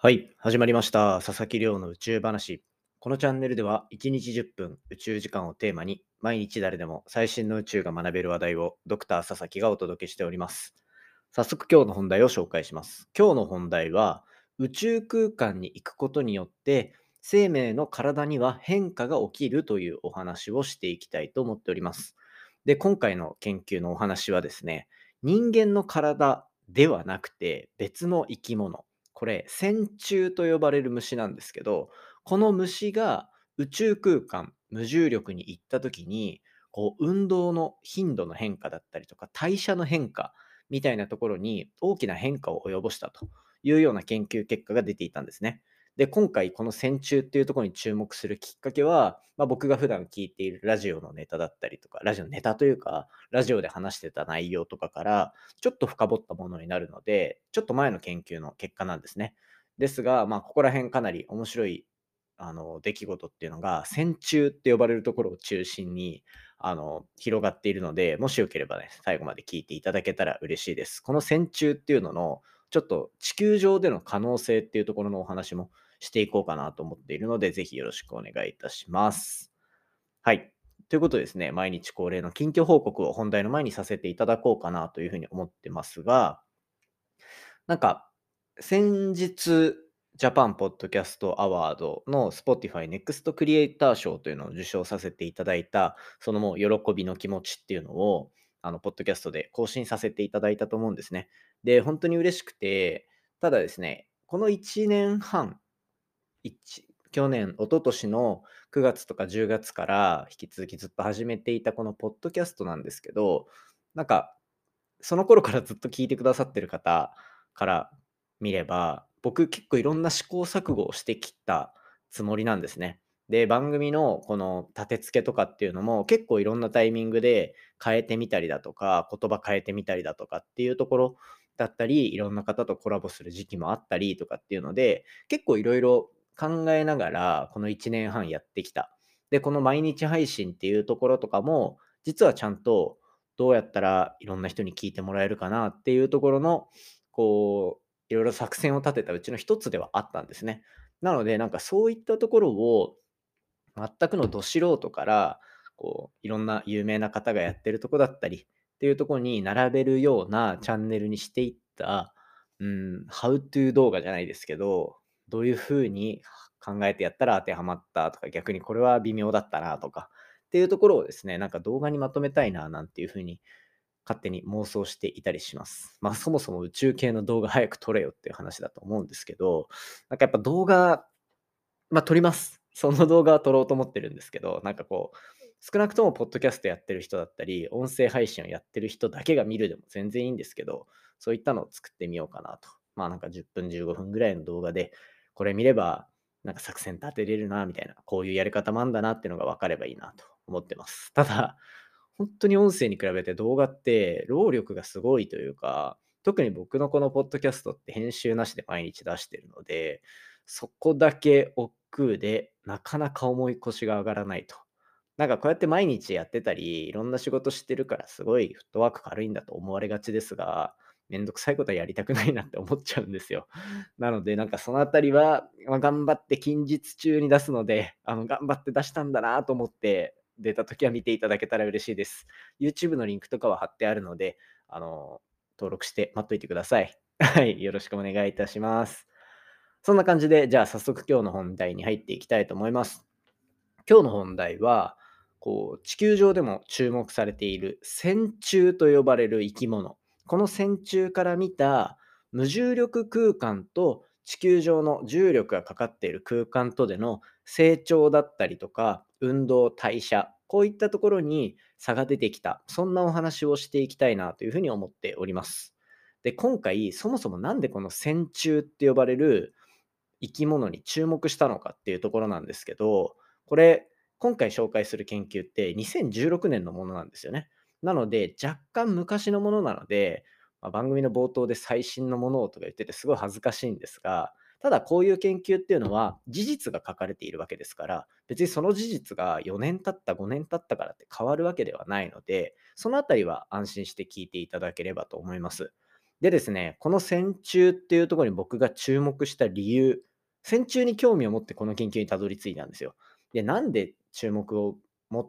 はい、始まりました。佐々木亮の宇宙話。このチャンネルでは1日10分宇宙時間をテーマに毎日誰でも最新の宇宙が学べる話題をドクター佐々木がお届けしております。早速今日の本題を紹介します。今日の本題は宇宙空間に行くことによって生命の体には変化が起きるというお話をしていきたいと思っております。で、今回の研究のお話はですね、人間の体ではなくて別の生き物、これ線虫と呼ばれる虫なんですけどこの虫が宇宙空間無重力に行った時にこう運動の頻度の変化だったりとか代謝の変化みたいなところに大きな変化を及ぼしたというような研究結果が出ていたんですね。で今回この線虫っていうところに注目するきっかけは、まあ、僕が普段聞いているラジオのネタだったりとかラジオのネタというかラジオで話してた内容とかからちょっと深掘ったものになるのでちょっと前の研究の結果なんですね。ですが、まあ、ここら辺かなり面白いあの出来事っていうのが線虫って呼ばれるところを中心にあの広がっているのでもしよければね最後まで聞いていただけたら嬉しいです。この線虫っていうののちょっと地球上での可能性っていうところのお話もしていこうかなと思っているので、ぜひよろしくお願いいたします。はい。ということでですね、毎日恒例の近況報告を本題の前にさせていただこうかなというふうに思ってますが、なんか、先日、ジャパンポッドキャストアワードの Spotify Next クリエイター賞というのを受賞させていただいた、そのもう喜びの気持ちっていうのを、あの、ポッドキャストで更新させていただいたと思うんですね。で、本当に嬉しくて、ただですね、この1年半、去年、一昨年の9月とか10月から引き続きずっと始めていたこのポッドキャストなんですけど、なんか、その頃からずっと聞いてくださってる方から見れば、僕結構いろんな試行錯誤をしてきたつもりなんですね。で、番組のこの立て付けとかっていうのも結構いろんなタイミングで変えてみたりだとか、言葉変えてみたりだとかっていうところだったり、いろんな方とコラボする時期もあったりとかっていうので、結構いろいろ考えながらこの1年半やってきた。で、この毎日配信っていうところとかも、実はちゃんとどうやったらいろんな人に聞いてもらえるかなっていうところの、こう、いろいろ作戦を立てたうちの一つではあったんですね。なので、なんかそういったところを全くのど素人から、こう、いろんな有名な方がやってるとこだったりっていうところに並べるようなチャンネルにしていった、うん、How to 動画じゃないですけど、どういうふうに考えてやったら当てはまったとか、逆にこれは微妙だったなとかっていうところをですね、なんか動画にまとめたいななんていうふうに勝手に妄想していたりします。まあそもそも宇宙系の動画早く撮れよっていう話だと思うんですけど、なんかやっぱ動画、まあ撮ります。その動画は撮ろうと思ってるんですけど、なんかこう、少なくともポッドキャストやってる人だったり、音声配信をやってる人だけが見るでも全然いいんですけど、そういったのを作ってみようかなと。まあなんか10分15分ぐらいの動画で、これ見ればなんか作戦立てれるなみたいな、こういうやり方もあんだなっていうのが分かればいいなと思ってます。ただ、本当に音声に比べて動画って労力がすごいというか、特に僕のこのポッドキャストって編集なしで毎日出してるので、そこだけ億劫でなかなか重い腰が上がらないと。なんかこうやって毎日やってたり、いろんな仕事してるからすごいフットワーク軽いんだと思われがちですが、めんどくさいことはやりたくないなって思っちゃうんですよ。なので、なんかそのあたりは、まあ、頑張って近日中に出すので、あの頑張って出したんだなと思って、出た時は見ていただけたら嬉しいです。YouTube のリンクとかは貼ってあるので、あの、登録して待っといてください。はい、よろしくお願いいたします。そんな感じで、じゃあ早速今日の本題に入っていきたいと思います。今日の本題は、こう地球上でも注目されている線虫と呼ばれる生き物。この線虫から見た無重力空間と地球上の重力がかかっている空間とでの成長だったりとか運動代謝こういったところに差が出てきたそんなお話をしていきたいなというふうに思っております。で今回そもそも何でこの線虫って呼ばれる生き物に注目したのかっていうところなんですけどこれ今回紹介する研究って2016年のものなんですよね。なので、若干昔のものなので、まあ、番組の冒頭で最新のものをとか言っててすごい恥ずかしいんですが、ただこういう研究っていうのは事実が書かれているわけですから、別にその事実が4年経った5年経ったからって変わるわけではないので、そのあたりは安心して聞いていただければと思います。でですね、この線虫っていうところに僕が注目した理由、線虫に興味を持ってこの研究にたどり着いたんですよ。で、なんで注目を、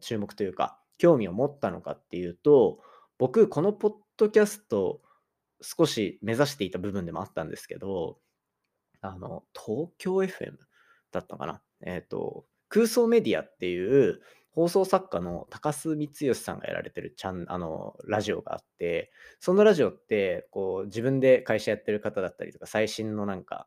注目というか、興味を持ったのかっていうと、僕、このポッドキャスト、少し目指していた部分でもあったんですけど、あの、東京 FM だったかな？えっ、と、空想メディアっていう放送作家の高須光義さんがやられてるチャンあのラジオがあってそのラジオってこう自分で会社やってる方だったりとか最新のなんか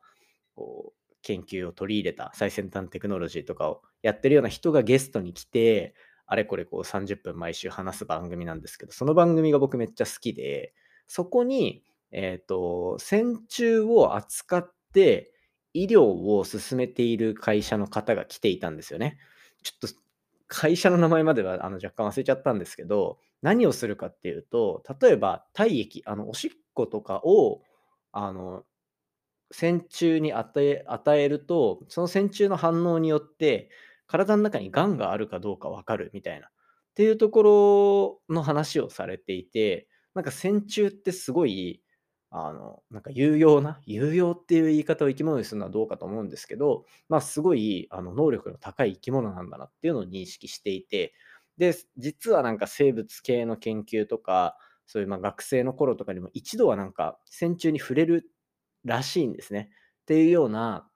こう研究を取り入れた最先端テクノロジーとかをやってるような人がゲストに来てあれこれこう30分毎週話す番組なんですけどその番組が僕めっちゃ好きでそこにえっ、と線虫を扱って医療を進めている会社の方が来ていたんですよね。ちょっと会社の名前まではあの若干忘れちゃったんですけど、何をするかっていうと、例えば体液、あのおしっことかをあの線虫に与え与えると、その線虫の反応によって体の中に癌があるかどうか分かるみたいなっていうところの話をされていて、なんか線虫ってすごいあの、なんか有用な、有用っていう言い方を生き物にするのはどうかと思うんですけど、まあ、すごいあの能力の高い生き物なんだなっていうのを認識していて、で、実はなんか生物系の研究とか、そういうま学生の頃とかにも一度はなんか線虫に触れるらしいんですね。っていうような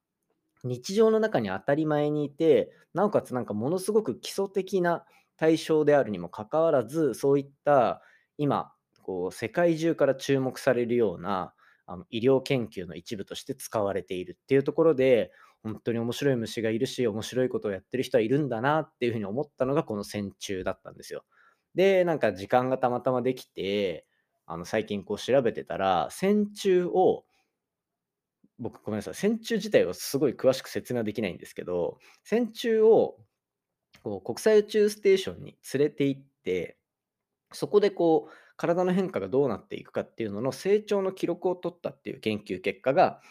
日常の中に当たり前にいて、なおかつなんかものすごく基礎的な対象であるにもかかわらず、そういった今こう世界中から注目されるようなあの医療研究の一部として使われているっていうところで本当に面白い虫がいるし面白いことをやってる人はいるんだなっていうふうに思ったのがこの線虫だったんですよ。でなんか時間がたまたまできてあの最近こう調べてたら線虫を僕ごめんなさい線虫自体はすごい詳しく説明はできないんですけど線虫をこう国際宇宙ステーションに連れて行ってそこでこう体の変化がどうなっていくかっていうのの成長の記録を取ったっていう研究結果が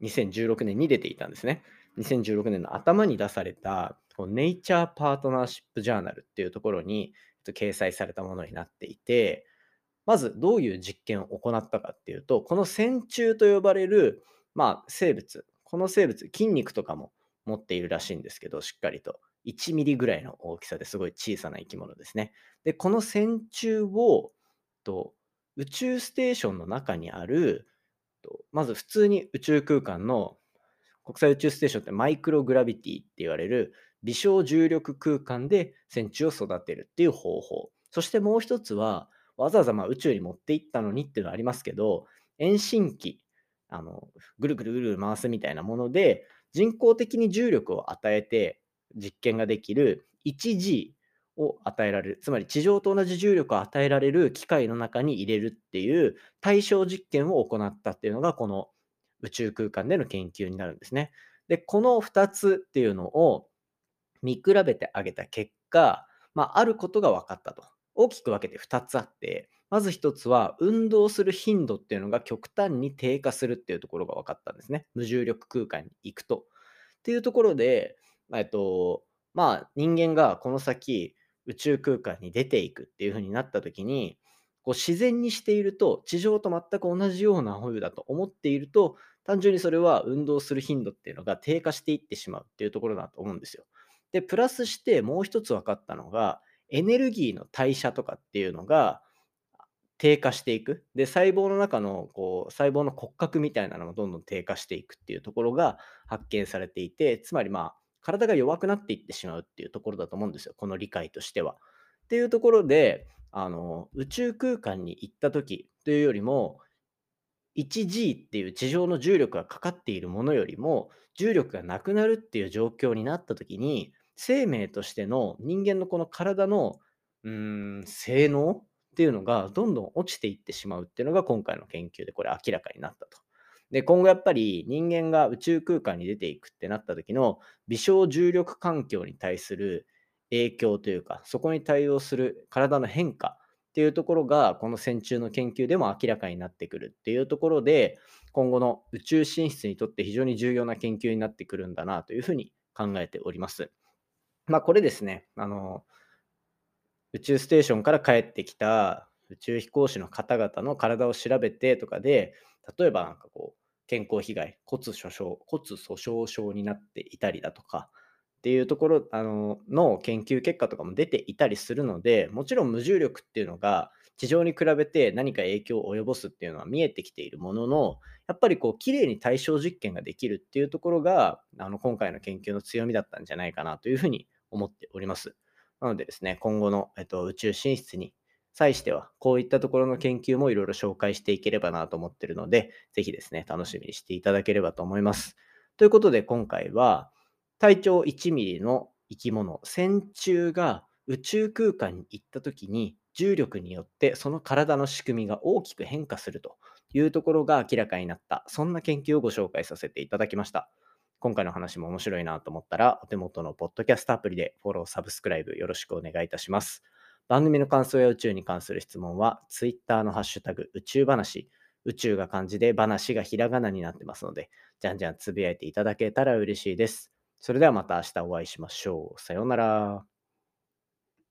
2016年に出ていたんですね。2016年の頭に出されたこうネイチャーパートナーシップジャーナルっていうところに掲載されたものになっていて、まずどういう実験を行ったかっていうと、この線虫と呼ばれる、まあ、生物、この生物、筋肉とかも持っているらしいんですけど、しっかりと。1ミリぐらいの大きさですごい小さな生き物ですね。で、この線虫をと、宇宙ステーションの中にある、とまず普通に宇宙空間の国際宇宙ステーションってマイクログラビティって言われる微小重力空間で線虫を育てるっていう方法。そしてもう一つは、わざわざま宇宙に持っていったのにっていうのはありますけど、遠心機、あのぐるぐるぐる回すみたいなもので、人工的に重力を与えて実験ができる 1G を与えられる、つまり地上と同じ重力を与えられる機械の中に入れるっていう対象実験を行ったっていうのがこの宇宙空間での研究になるんですね。で、この2つっていうのを見比べてあげた結果、まあ、あることが分かったと。大きく分けて2つあって、まず1つは運動する頻度っていうのが極端に低下するっていうところが分かったんですね。無重力空間に行くと。っていうところで、えっと、まあ人間がこの先宇宙空間に出ていくっていう風になった時に、こう自然にしていると、地上と全く同じような保有だと思っていると、単純にそれは運動する頻度っていうのが低下していってしまうっていうところだと思うんですよ。で、プラスしてもう一つ分かったのが、エネルギーの代謝とかっていうのが低下していく。で、細胞の中のこう細胞の骨格みたいなのもどんどん低下していくっていうところが発見されていて、つまりまあ、体が弱くなっていってしまうっていうところだと思うんですよ、この理解としては。っていうところで、あの宇宙空間に行った時というよりも、1G っていう地上の重力がかかっているものよりも、重力がなくなるっていう状況になった時に、生命としての人間のこの体のうーん性能っていうのがどんどん落ちていってしまうっていうのが今回の研究でこれ明らかになったと。で、今後やっぱり人間が宇宙空間に出ていくってなった時の微小重力環境に対する影響というか、そこに対応する体の変化っていうところが、この線虫の研究でも明らかになってくるっていうところで、今後の宇宙進出にとって非常に重要な研究になってくるんだなというふうに考えております。まあ、これですね、あの、宇宙ステーションから帰ってきた宇宙飛行士の方々の体を調べてとかで、例えばなんかこう、健康被害、骨粗鬆骨粗鬆症になっていたりだとか、っていうところあのの研究結果とかも出ていたりするので、もちろん無重力っていうのが地上に比べて何か影響を及ぼすっていうのは見えてきているものの、やっぱりこう綺麗に対象実験ができるっていうところが、あの今回の研究の強みだったんじゃないかなというふうに思っております。なのでですね、今後の、えっと、宇宙進出に際しては、こういったところの研究もいろいろ紹介していければなと思ってるので、ぜひですね、楽しみにしていただければと思います。ということで、今回は、体長1ミリの生き物、線虫が宇宙空間に行った時に重力によってその体の仕組みが大きく変化するというところが明らかになった、そんな研究をご紹介させていただきました。今回の話も面白いなと思ったら、お手元のポッドキャストアプリでフォロー、サブスクライブよろしくお願いいたします。番組の感想や宇宙に関する質問は、Twitter のハッシュタグ宇宙話、宇宙が漢字で話がひらがなになってますので、じゃんじゃんつぶやいていただけたら嬉しいです。それではまた明日お会いしましょう。さようなら。